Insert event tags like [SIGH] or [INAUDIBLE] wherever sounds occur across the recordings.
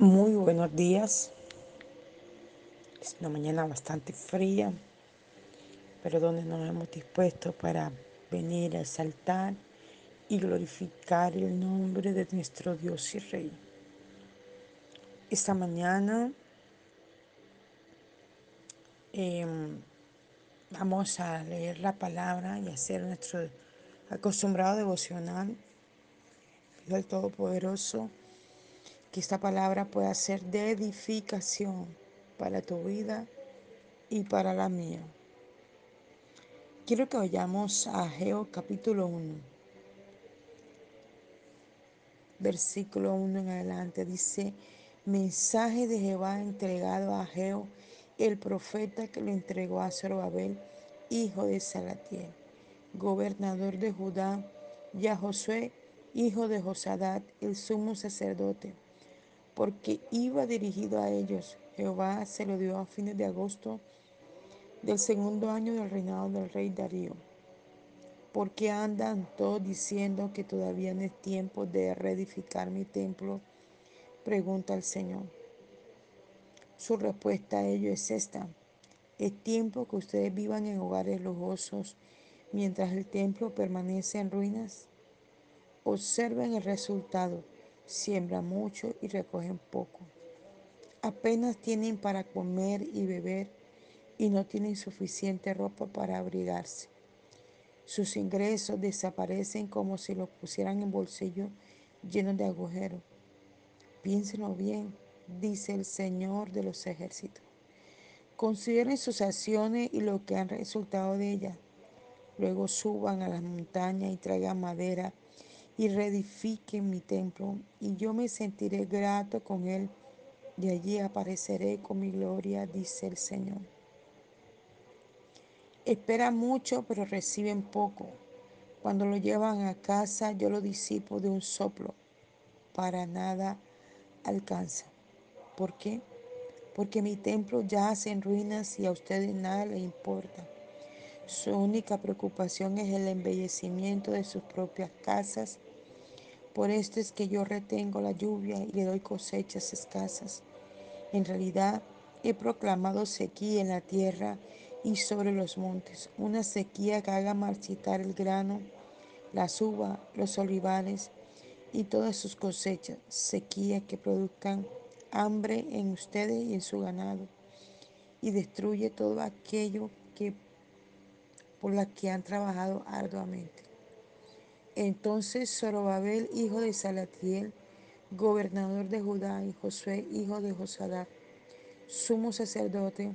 Muy buenos días. Es una mañana bastante fría, pero donde nos hemos dispuesto para venir a exaltar y glorificar el nombre de nuestro Dios y Rey. Esta mañana eh, vamos a leer la palabra y hacer nuestro acostumbrado devocional. Al Todopoderoso que esta palabra pueda ser de edificación para tu vida y para la mía. Quiero que vayamos a Ageo capítulo 1, versículo 1 en adelante. Dice, mensaje de Jehová entregado a Ageo, el profeta que lo entregó a Zorobabel, hijo de Salatiel, gobernador de Judá, y a Josué, hijo de Josadat, el sumo sacerdote, porque iba dirigido a ellos. Jehová se lo dio a fines de agosto del segundo año del reinado del rey Darío. ¿Por qué andan todos diciendo que todavía no es tiempo de reedificar mi templo? Pregunta el Señor. Su respuesta a ello es esta. Es tiempo que ustedes vivan en hogares lujosos mientras el templo permanece en ruinas. Observen el resultado. Siembran mucho y recogen poco. Apenas tienen para comer y beber y no tienen suficiente ropa para abrigarse. Sus ingresos desaparecen como si los pusieran en bolsillos llenos de agujeros. Piénsenlo bien, dice el Señor de los ejércitos. Consideren sus acciones y lo que han resultado de ellas. Luego suban a las montañas y traigan madera y reedifiquen mi templo, y yo me sentiré grato con él, y allí apareceré con mi gloria, dice el Señor. Esperan mucho, pero reciben poco. Cuando lo llevan a casa, yo lo disipo de un soplo. Para nada alcanza. ¿Por qué? Porque mi templo yace en ruinas y a ustedes nada les importa. Su única preocupación es el embellecimiento de sus propias casas. Por esto es que yo retengo la lluvia y le doy cosechas escasas. En realidad, he proclamado sequía en la tierra y sobre los montes, una sequía que haga marchitar el grano, las uvas, los olivares y todas sus cosechas, sequía que produzcan hambre en ustedes y en su ganado, y destruye todo aquello que por la que han trabajado arduamente. Entonces Zorobabel, hijo de Salatiel, gobernador de Judá, y Josué, hijo de Josadat, sumo sacerdote,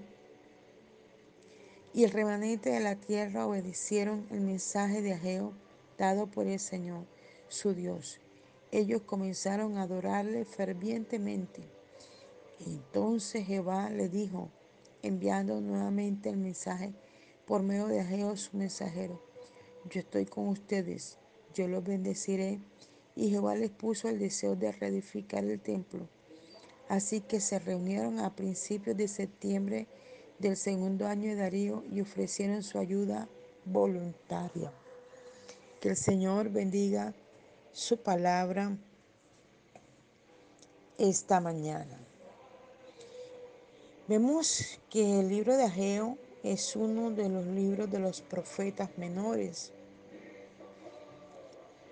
y el remanente de la tierra obedecieron el mensaje de Ageo dado por el Señor, su Dios. Ellos comenzaron a adorarle fervientemente. Entonces Jehová le dijo, enviando nuevamente el mensaje por medio de Ageo su mensajero, yo estoy con ustedes, yo los bendeciré. Y Jehová les puso el deseo de reedificar el templo. Así que se reunieron a principios de septiembre del segundo año de Darío y ofrecieron su ayuda voluntaria. Que el Señor bendiga su palabra esta mañana. Vemos que el libro de Ageo es uno de los libros de los profetas menores.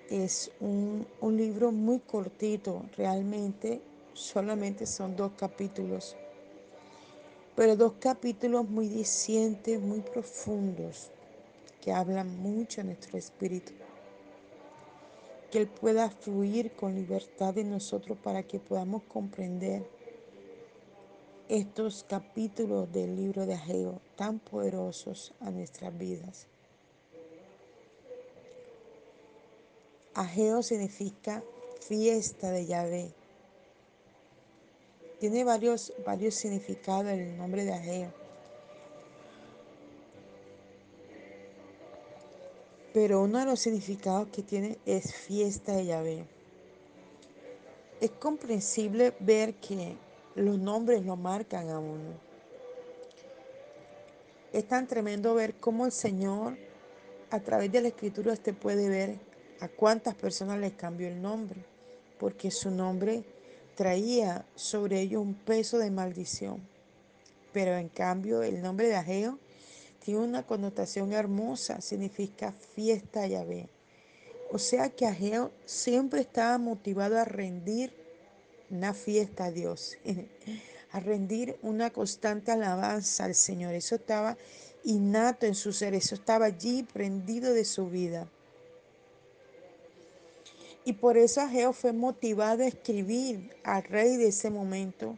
Es un, un libro muy cortito, realmente solamente son dos capítulos pero dos capítulos muy dicientes, muy profundos, que hablan mucho a nuestro espíritu. Que Él pueda fluir con libertad en nosotros para que podamos comprender estos capítulos del libro de Ageo tan poderosos a nuestras vidas. Ageo significa fiesta de Yahvé. Tiene varios, varios significados el nombre de Ageo. Pero uno de los significados que tiene es fiesta de Yahvé. Es comprensible ver que los nombres lo marcan a uno. Es tan tremendo ver cómo el Señor, a través de la escritura, usted puede ver a cuántas personas les cambió el nombre, porque su nombre traía sobre ellos un peso de maldición. Pero en cambio el nombre de Ageo tiene una connotación hermosa, significa fiesta a Yahvé. O sea que Ageo siempre estaba motivado a rendir una fiesta a Dios, [LAUGHS] a rendir una constante alabanza al Señor. Eso estaba innato en su ser, eso estaba allí prendido de su vida. Y por eso Ageo fue motivado a escribir al rey de ese momento,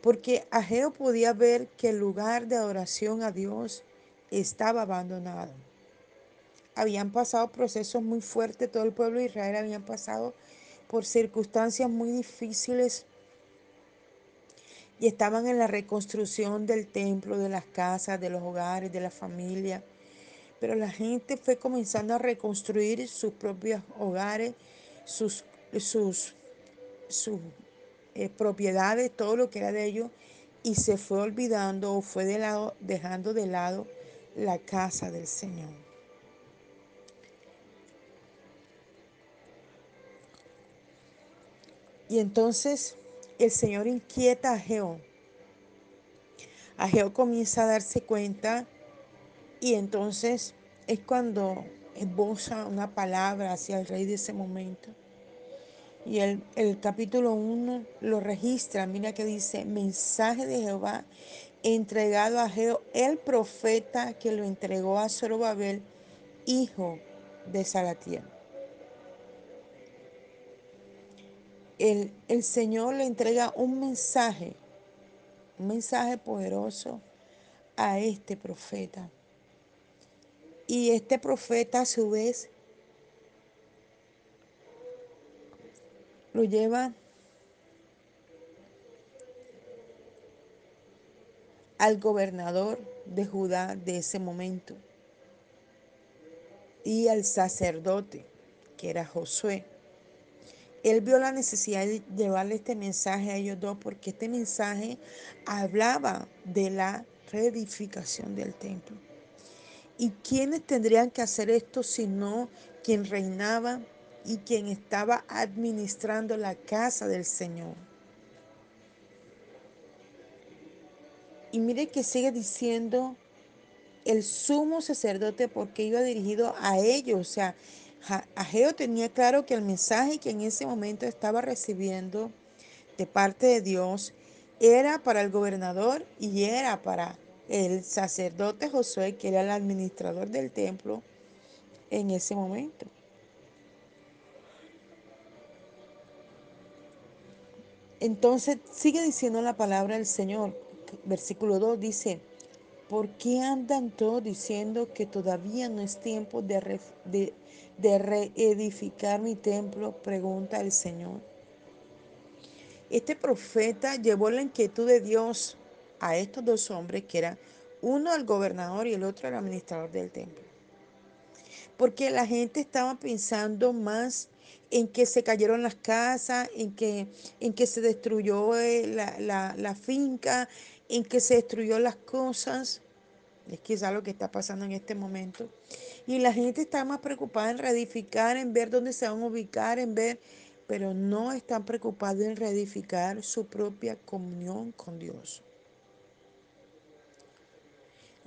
porque Ageo podía ver que el lugar de adoración a Dios estaba abandonado. Habían pasado procesos muy fuertes, todo el pueblo de Israel habían pasado por circunstancias muy difíciles y estaban en la reconstrucción del templo, de las casas, de los hogares, de la familia. Pero la gente fue comenzando a reconstruir sus propios hogares, sus, sus, sus eh, propiedades, todo lo que era de ellos, y se fue olvidando o fue de lado, dejando de lado la casa del Señor. Y entonces el Señor inquieta a Geo. A Geo comienza a darse cuenta y entonces es cuando esboza una palabra hacia el rey de ese momento. Y el, el capítulo 1 lo registra, mira que dice, mensaje de Jehová entregado a Geo, el profeta que lo entregó a Zorobabel, hijo de Salatiel. El, el Señor le entrega un mensaje, un mensaje poderoso a este profeta. Y este profeta a su vez lo lleva al gobernador de Judá de ese momento y al sacerdote, que era Josué. Él vio la necesidad de llevarle este mensaje a ellos dos porque este mensaje hablaba de la reedificación del templo. ¿Y quiénes tendrían que hacer esto si no quien reinaba y quien estaba administrando la casa del Señor? Y mire que sigue diciendo el sumo sacerdote porque iba dirigido a ellos. O sea, Ageo tenía claro que el mensaje que en ese momento estaba recibiendo de parte de Dios era para el gobernador y era para el sacerdote Josué, que era el administrador del templo en ese momento. Entonces sigue diciendo la palabra del Señor. Versículo 2 dice, ¿por qué andan todos diciendo que todavía no es tiempo de, re, de, reedificar mi templo? Pregunta el Señor. Este profeta llevó la inquietud de Dios a estos dos hombres, que eran uno el gobernador y el otro el administrador del templo. Porque la gente estaba pensando más en que se cayeron las casas, en que, en que se destruyó eh, la, la, finca, en que se destruyó las cosas. Es quizá lo que está pasando en este momento. Y la gente está más preocupada en reedificar, en ver dónde se van a ubicar, en ver, pero no están preocupados en reedificar su propia comunión con Dios.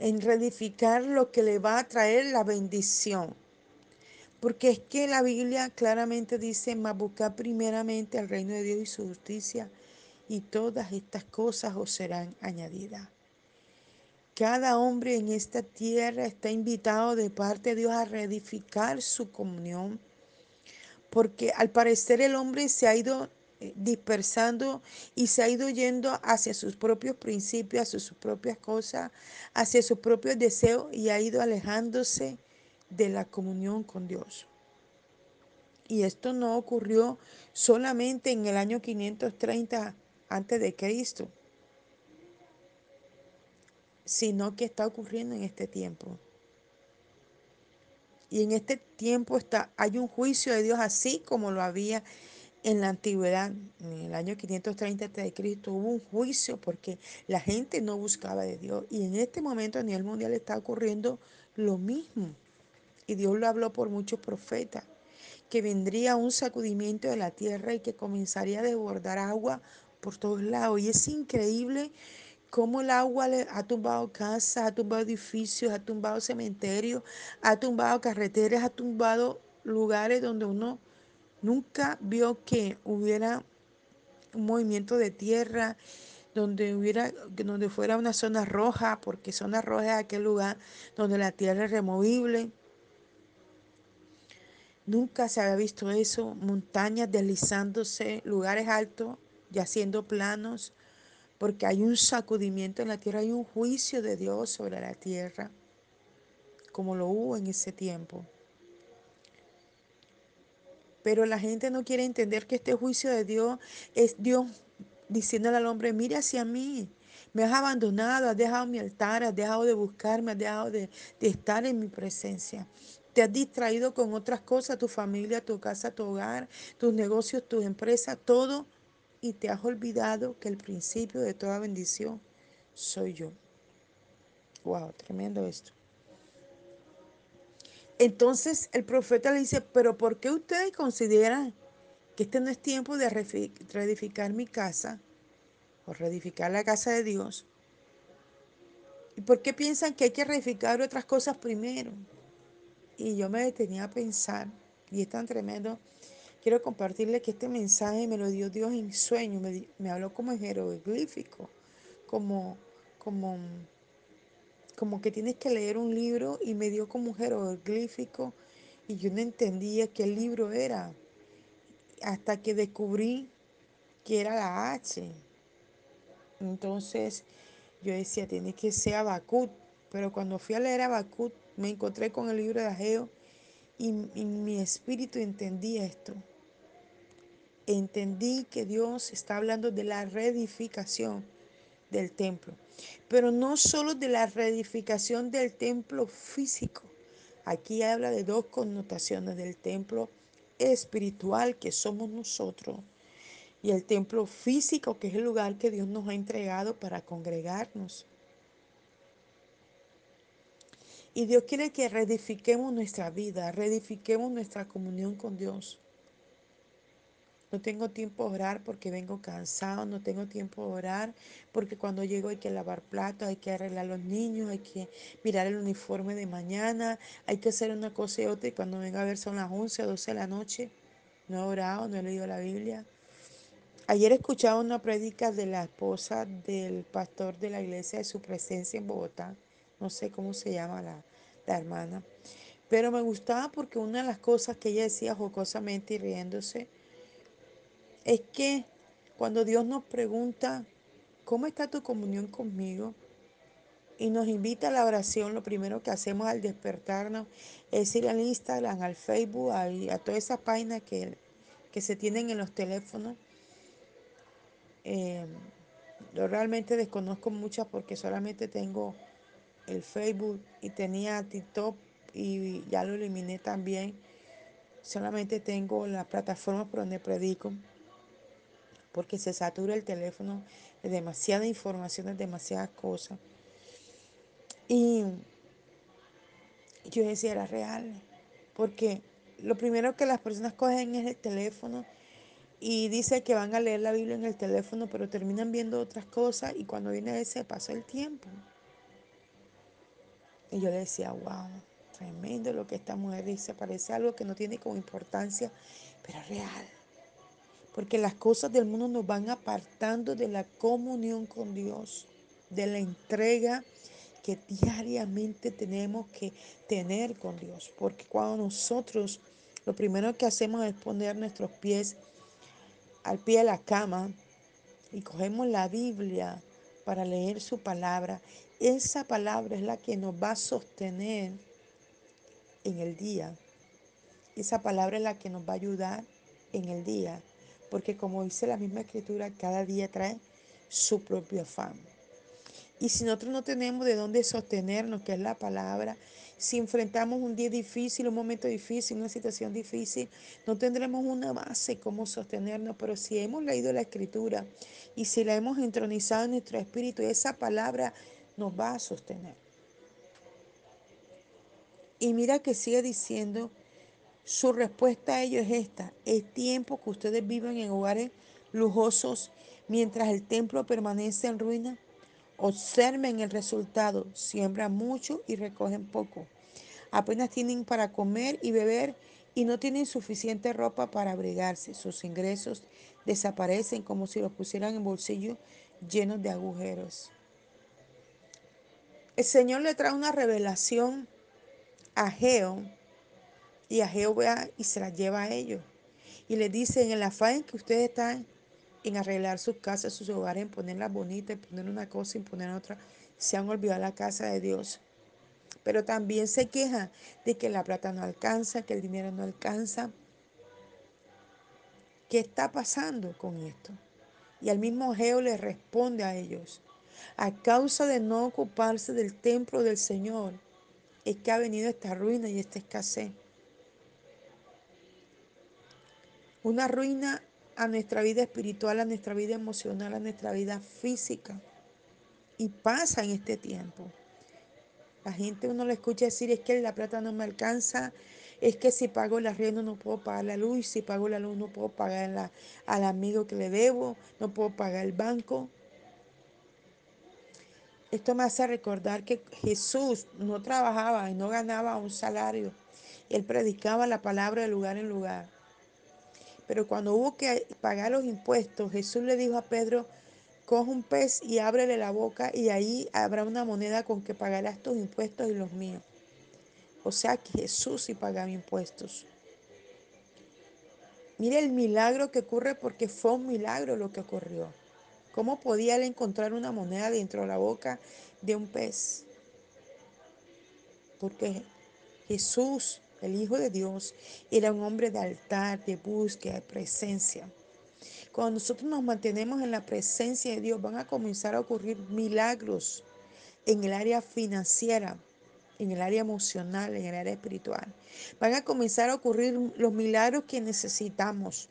En reedificar lo que le va a traer la bendición. Porque es que la Biblia claramente dice, más buscar primeramente el reino de Dios y su justicia, y todas estas cosas os serán añadidas. Cada hombre en esta tierra está invitado de parte de Dios a reedificar su comunión, porque al parecer el hombre se ha ido dispersando y se ha ido yendo hacia sus propios principios, hacia sus propias cosas, hacia sus propios deseos y ha ido alejándose de la comunión con Dios. Y esto no ocurrió solamente en el año 530 antes de sino que está ocurriendo en este tiempo. Y en este tiempo está, hay un juicio de Dios así como lo había en la antigüedad. En el año 530 de Cristo hubo un juicio porque la gente no buscaba de Dios. Y en este momento a nivel mundial está ocurriendo lo mismo. Y Dios lo habló por muchos profetas que vendría un sacudimiento de la tierra y que comenzaría a desbordar agua por todos lados. Y es increíble cómo el agua ha tumbado casas, ha tumbado edificios, ha tumbado cementerios, ha tumbado carreteras, ha tumbado lugares donde uno nunca vio que hubiera un movimiento de tierra, donde hubiera, donde fuera una zona roja, porque zona roja es aquel lugar donde la tierra es removible. Nunca se había visto eso, montañas deslizándose, lugares altos ya siendo planos, porque hay un sacudimiento en la tierra, hay un juicio de Dios sobre la tierra, como lo hubo en ese tiempo. Pero la gente no quiere entender que este juicio de Dios es Dios diciéndole al hombre, mire hacia mí, me has abandonado, has dejado mi altar, has dejado de buscarme, has dejado de, estar en mi presencia. Te has distraído con otras cosas, tu familia, tu casa, tu hogar, tus negocios, tus empresas, todo, y te has olvidado que el principio de toda bendición soy yo. Wow, tremendo esto. Entonces el profeta le dice, pero ¿por qué ustedes consideran que este no es tiempo de reedificar mi casa o reedificar la casa de Dios? ¿Y por qué piensan que hay que reedificar otras cosas primero? Y yo me detenía a pensar, y es tan tremendo, quiero compartirles que este mensaje me lo dio Dios en sueño, me, me habló como en jeroglífico, como, como como que tienes que leer un libro y me dio como un jeroglífico y yo no entendía qué libro era hasta que descubrí que era la H. Entonces yo decía, tiene que ser Abacut, pero cuando fui a leer Abacut me encontré con el libro de Ageo y, mi espíritu entendía esto. Entendí que Dios está hablando de la reedificación del templo. Pero no solo de la reedificación del templo físico. Aquí habla de dos connotaciones del templo espiritual que somos nosotros y el templo físico que es el lugar que Dios nos ha entregado para congregarnos. Y Dios quiere que reedifiquemos nuestra vida, reedifiquemos nuestra comunión con Dios. No tengo tiempo de orar porque vengo cansado, no tengo tiempo de orar porque cuando llego hay que lavar platos, hay que arreglar los niños, hay que mirar el uniforme de mañana, hay que hacer una cosa y otra y cuando vengo a ver son las 11 o 12 de la noche. No he orado, no he leído la Biblia. Ayer escuchaba una prédica de la esposa del pastor de la iglesia de su presencia en Bogotá. No sé cómo se llama la, la hermana. Pero me gustaba porque una de las cosas que ella decía jocosamente y riéndose, es que cuando Dios nos pregunta, ¿cómo está tu comunión conmigo? Y nos invita a la oración, lo primero que hacemos al despertarnos es ir al Instagram, al Facebook, a, a todas esas páginas que, que, se tienen en los teléfonos. Eh, yo realmente desconozco muchas porque solamente tengo el Facebook y tenía TikTok y ya lo eliminé también. Solamente tengo la plataforma por donde predico porque se satura el teléfono de demasiada información, de demasiadas cosas. Y yo decía, era real, porque lo primero que las personas cogen es el teléfono y dice que van a leer la Biblia en el teléfono, pero terminan viendo otras cosas y cuando viene ese pasa el tiempo. Y yo le decía, wow, tremendo lo que esta mujer dice, parece algo que no tiene como importancia, pero es real porque las cosas del mundo nos van apartando de la comunión con Dios, de la entrega que diariamente tenemos que tener con Dios, porque cuando nosotros lo primero que hacemos es poner nuestros pies al pie de la cama y cogemos la Biblia para leer su palabra, esa palabra es la que nos va a sostener en el día. Esa palabra es la que nos va a ayudar en el día porque como dice la misma escritura, cada día trae su propio afán. Y si nosotros no tenemos de dónde sostenernos, que es la palabra, si enfrentamos un día difícil, un momento difícil, una situación difícil, no tendremos una base como sostenernos, pero si hemos leído la escritura y si la hemos entronizado en nuestro espíritu, esa palabra nos va a sostener. Y mira que sigue diciendo Su respuesta a ello es esta. Es tiempo que ustedes viven en hogares lujosos mientras el templo permanece en ruina. Observen el resultado. Siembran mucho y recogen poco. Apenas tienen para comer y beber y no tienen suficiente ropa para abrigarse. Sus ingresos desaparecen como si los pusieran en bolsillos llenos de agujeros. El Señor le trae una revelación a Geo y a Jehová y se la lleva a ellos. Y le dice, en el afán que ustedes están en arreglar sus casas, sus hogares, en ponerlas bonitas, en poner una cosa y poner otra, se han olvidado la casa de Dios. Pero también se queja de que la plata no alcanza, que el dinero no alcanza. ¿Qué está pasando con esto? Y al mismo Geo le responde a ellos, a causa de no ocuparse del templo del Señor, es que ha venido esta ruina y esta escasez. Una ruina a nuestra vida espiritual, a nuestra vida emocional, a nuestra vida física. Y pasa en este tiempo. La gente uno le escucha decir es que la plata no me alcanza, es que si pago el arriendo no puedo pagar la luz, si pago la luz no puedo pagar la, al amigo que le debo, no puedo pagar el banco. Esto me hace recordar que Jesús no trabajaba y no ganaba un salario. Él predicaba la palabra de lugar en lugar. Pero cuando hubo que pagar los impuestos, Jesús le dijo a Pedro, coge un pez y ábrele la boca y ahí habrá una moneda con que pagarás tus impuestos y los míos. O sea que Jesús sí pagaba impuestos. Mire el milagro que ocurre porque fue un milagro lo que ocurrió. ¿Cómo podía él encontrar una moneda dentro de la boca de un pez? Porque Jesús el Hijo de Dios era un hombre de altar, de búsqueda, de presencia. Cuando nosotros nos mantenemos en la presencia de Dios, van a comenzar a ocurrir milagros en el área financiera, en el área emocional, en el área espiritual. Van a comenzar a ocurrir los milagros que necesitamos,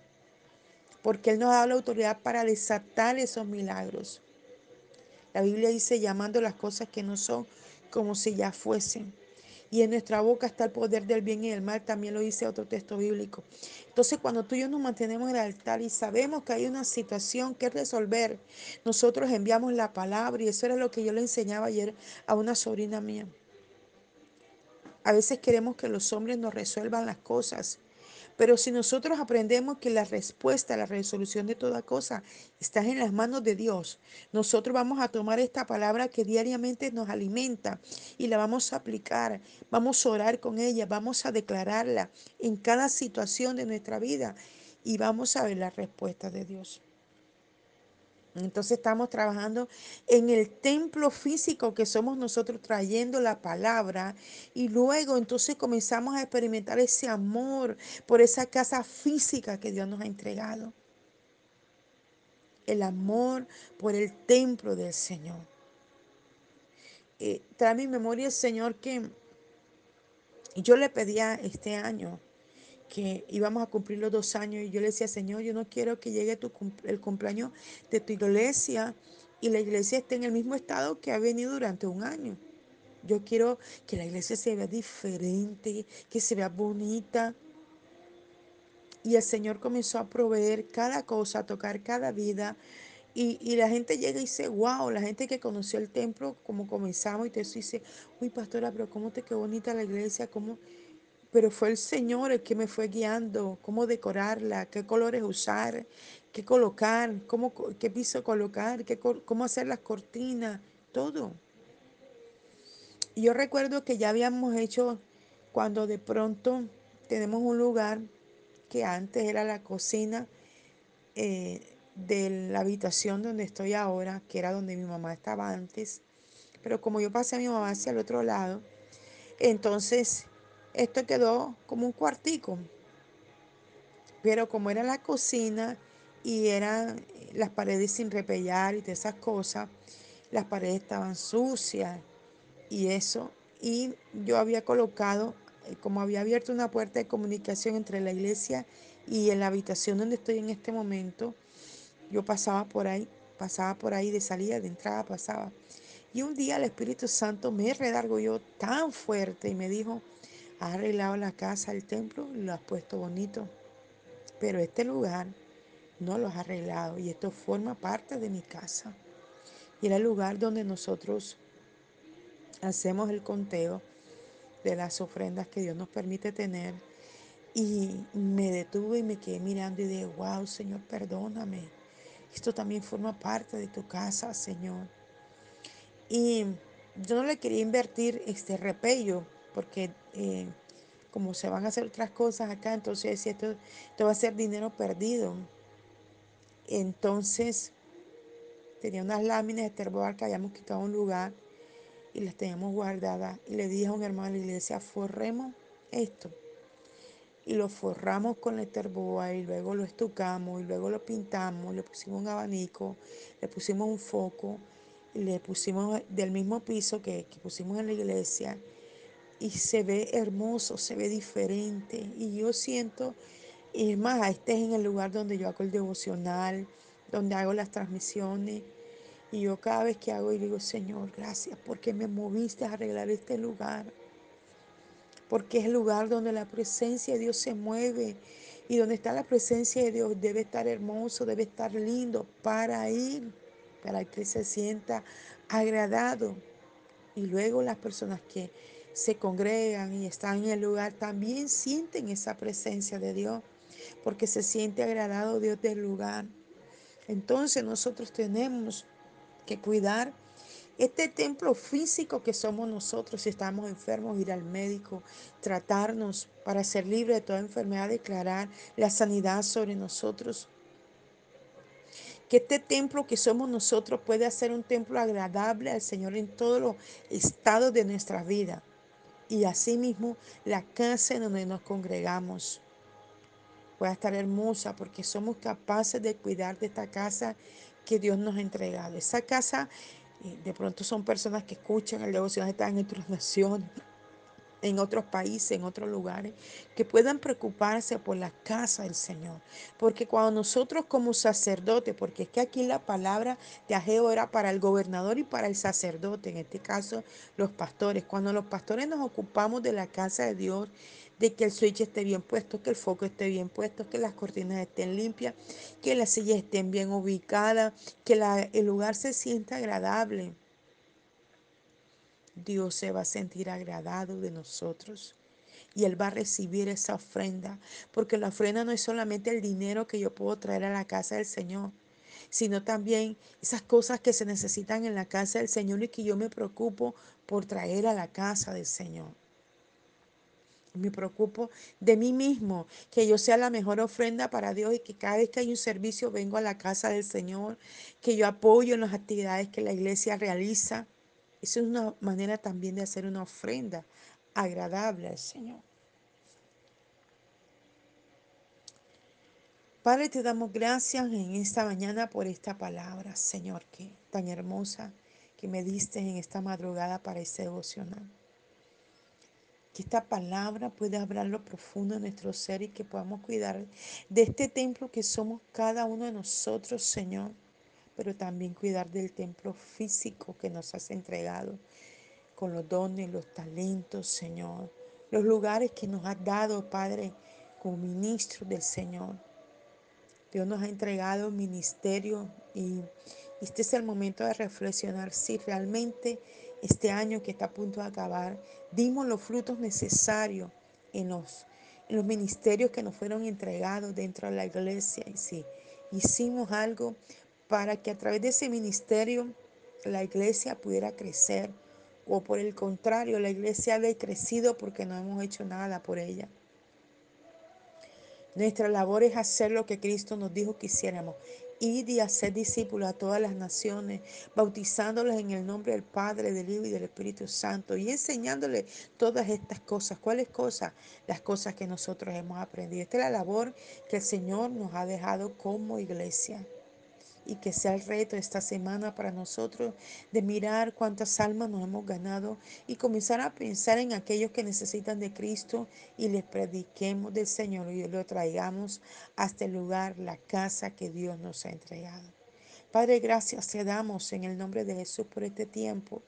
porque Él nos ha dado la autoridad para desatar esos milagros. La Biblia dice llamando las cosas que no son como si ya fuesen y en nuestra boca está el poder del bien y del mal, también lo dice otro texto bíblico. Entonces, cuando tú y yo nos mantenemos en el altar y sabemos que hay una situación que resolver, nosotros enviamos la palabra y eso era lo que yo le enseñaba ayer a una sobrina mía. A veces queremos que los hombres nos resuelvan las cosas, pero si nosotros aprendemos que la respuesta, la resolución de toda cosa está en las manos de Dios, nosotros vamos a tomar esta palabra que diariamente nos alimenta y la vamos a aplicar, vamos a orar con ella, vamos a declararla en cada situación de nuestra vida y vamos a ver la respuesta de Dios. Entonces estamos trabajando en el templo físico que somos nosotros trayendo la palabra y luego entonces comenzamos a experimentar ese amor por esa casa física que Dios nos ha entregado. El amor por el templo del Señor. Eh, trae mi memoria el Señor que yo le pedía este año que íbamos a cumplir los dos años y yo le decía, Señor, yo no quiero que llegue el cumpleaños de tu iglesia y la iglesia esté en el mismo estado que ha venido durante un año. Yo quiero que la iglesia se vea diferente, que se vea bonita. Y el Señor comenzó a proveer cada cosa, a tocar cada vida. Y, y, la gente llega y dice, wow, la gente que conoció el templo, como comenzamos, y te dice, uy, pastora, pero cómo te quedó bonita la iglesia, cómo pero fue el Señor el que me fue guiando, cómo decorarla, qué colores usar, qué colocar, cómo, qué piso colocar, qué, cómo hacer las cortinas, todo. Y yo recuerdo que ya habíamos hecho cuando de pronto tenemos un lugar que antes era la cocina eh, de la habitación donde estoy ahora, que era donde mi mamá estaba antes, pero como yo pasé a mi mamá hacia el otro lado, entonces esto quedó como un cuartico. Pero como era la cocina y eran las paredes sin repellar y de esas cosas, las paredes estaban sucias y eso. Y yo había colocado, eh, como había abierto una puerta de comunicación entre la iglesia y en la habitación donde estoy en este momento, yo pasaba por ahí, pasaba por ahí de salida, de entrada, pasaba. Y un día el Espíritu Santo me redargó yo tan fuerte y me dijo, has arreglado la casa, el templo, lo has puesto bonito. Pero este lugar no lo has arreglado y esto forma parte de mi casa. Y era el lugar donde nosotros hacemos el conteo de las ofrendas que Dios nos permite tener. Y me detuve y me quedé mirando y dije, wow, Señor, perdóname. Esto también forma parte de tu casa, Señor. Y yo no le quería invertir este repello, porque eh, como se van a hacer otras cosas acá, entonces esto, esto va a ser dinero perdido. Entonces tenía unas láminas de terboar que habíamos quitado un lugar y las teníamos guardadas. Y le dije a un hermano de la iglesia, forremos esto. Y lo forramos con el terboa y luego lo estucamos y luego lo pintamos, le pusimos un abanico, le pusimos un foco y le pusimos del mismo piso que, que pusimos en la iglesia y se ve hermoso, se ve diferente. Y yo siento, y es más, este es en el lugar donde yo hago el devocional, donde hago las transmisiones. Y yo cada vez que hago y digo, Señor, gracias porque me moviste a arreglar este lugar. Porque es el lugar donde la presencia de Dios se mueve. Y donde está la presencia de Dios debe estar hermoso, debe estar lindo para ir, para que se sienta agradado. Y luego las personas que se congregan y están en el lugar también sienten esa presencia de Dios, porque se siente agradado Dios del lugar. Entonces nosotros tenemos que cuidar este templo físico que somos nosotros, si estamos enfermos, ir al médico, tratarnos para ser libre de toda enfermedad, declarar la sanidad sobre nosotros. Que este templo que somos nosotros pueda ser un templo agradable al Señor en todos los estados de nuestra vida. Y asimismo la casa en donde nos congregamos pueda estar hermosa porque somos capaces de cuidar de esta casa que Dios nos ha entregado. Esa casa, eh, de pronto son personas que escuchan el devocional, están en otras [LAUGHS] naciones, en otros países, en otros lugares, que puedan preocuparse por la casa del Señor. Porque cuando nosotros como sacerdote, porque es que aquí la palabra de Ageo era para el gobernador y para el sacerdote, en este caso los pastores, cuando los pastores nos ocupamos de la casa de Dios, de que el switch esté bien puesto, que el foco esté bien puesto, que las cortinas estén limpias, que las sillas estén bien ubicadas, que la, el lugar se sienta agradable. Dios se va a sentir agradado de nosotros y Él va a recibir esa ofrenda, porque la ofrenda no es solamente el dinero que yo puedo traer a la casa del Señor, sino también esas cosas que se necesitan en la casa del Señor y que yo me preocupo por traer a la casa del Señor. Me preocupo de mí mismo, que yo sea la mejor ofrenda para Dios y que cada vez que hay un servicio vengo a la casa del Señor, que yo apoyo en las actividades que la iglesia realiza. Es una manera también de hacer una ofrenda agradable al Señor. Padre, te damos gracias en esta mañana por esta palabra, Señor, que tan hermosa que me diste en esta madrugada para ese devocional. Que esta palabra pueda hablar lo profundo de nuestro ser y que podamos cuidar de este templo que somos cada uno de nosotros, Señor, pero también cuidar del templo físico que nos has entregado con los dones, los talentos, Señor, los lugares que nos has dado, Padre, como ministro del Señor. Dios nos ha entregado ministerio y este es el momento de reflexionar si realmente este año que está a punto de acabar dimos los frutos necesarios en los, en los ministerios que nos fueron entregados dentro de la iglesia y si hicimos algo para que a través de ese ministerio la iglesia pudiera crecer o por el contrario la iglesia haya crecido porque no hemos hecho nada por ella. Nuestra labor es hacer lo que Cristo nos dijo que hiciéramos. Ir y hacer discípulos a todas las naciones, bautizándoles en el nombre del Padre, del Hijo y del Espíritu Santo y enseñándoles todas estas cosas. ¿Cuáles cosas? Las cosas que nosotros hemos aprendido. Esta es la labor que el Señor nos ha dejado como iglesia y que sea el reto esta semana para nosotros de mirar cuántas almas nos hemos ganado y comenzar a pensar en aquellos que necesitan de Cristo y les prediquemos del Señor y lo traigamos hasta el lugar, la casa que Dios nos ha entregado. Padre, gracias te damos en el nombre de Jesús por este tiempo.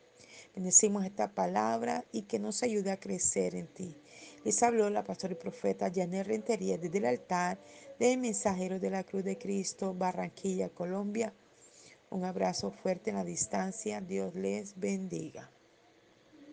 Bendecimos esta palabra y que nos ayude a crecer en ti. Les habló la pastora y profeta Janet Rentería desde el altar de Mensajero de la Cruz de Cristo, Barranquilla, Colombia. Un abrazo fuerte en la distancia. Dios les bendiga.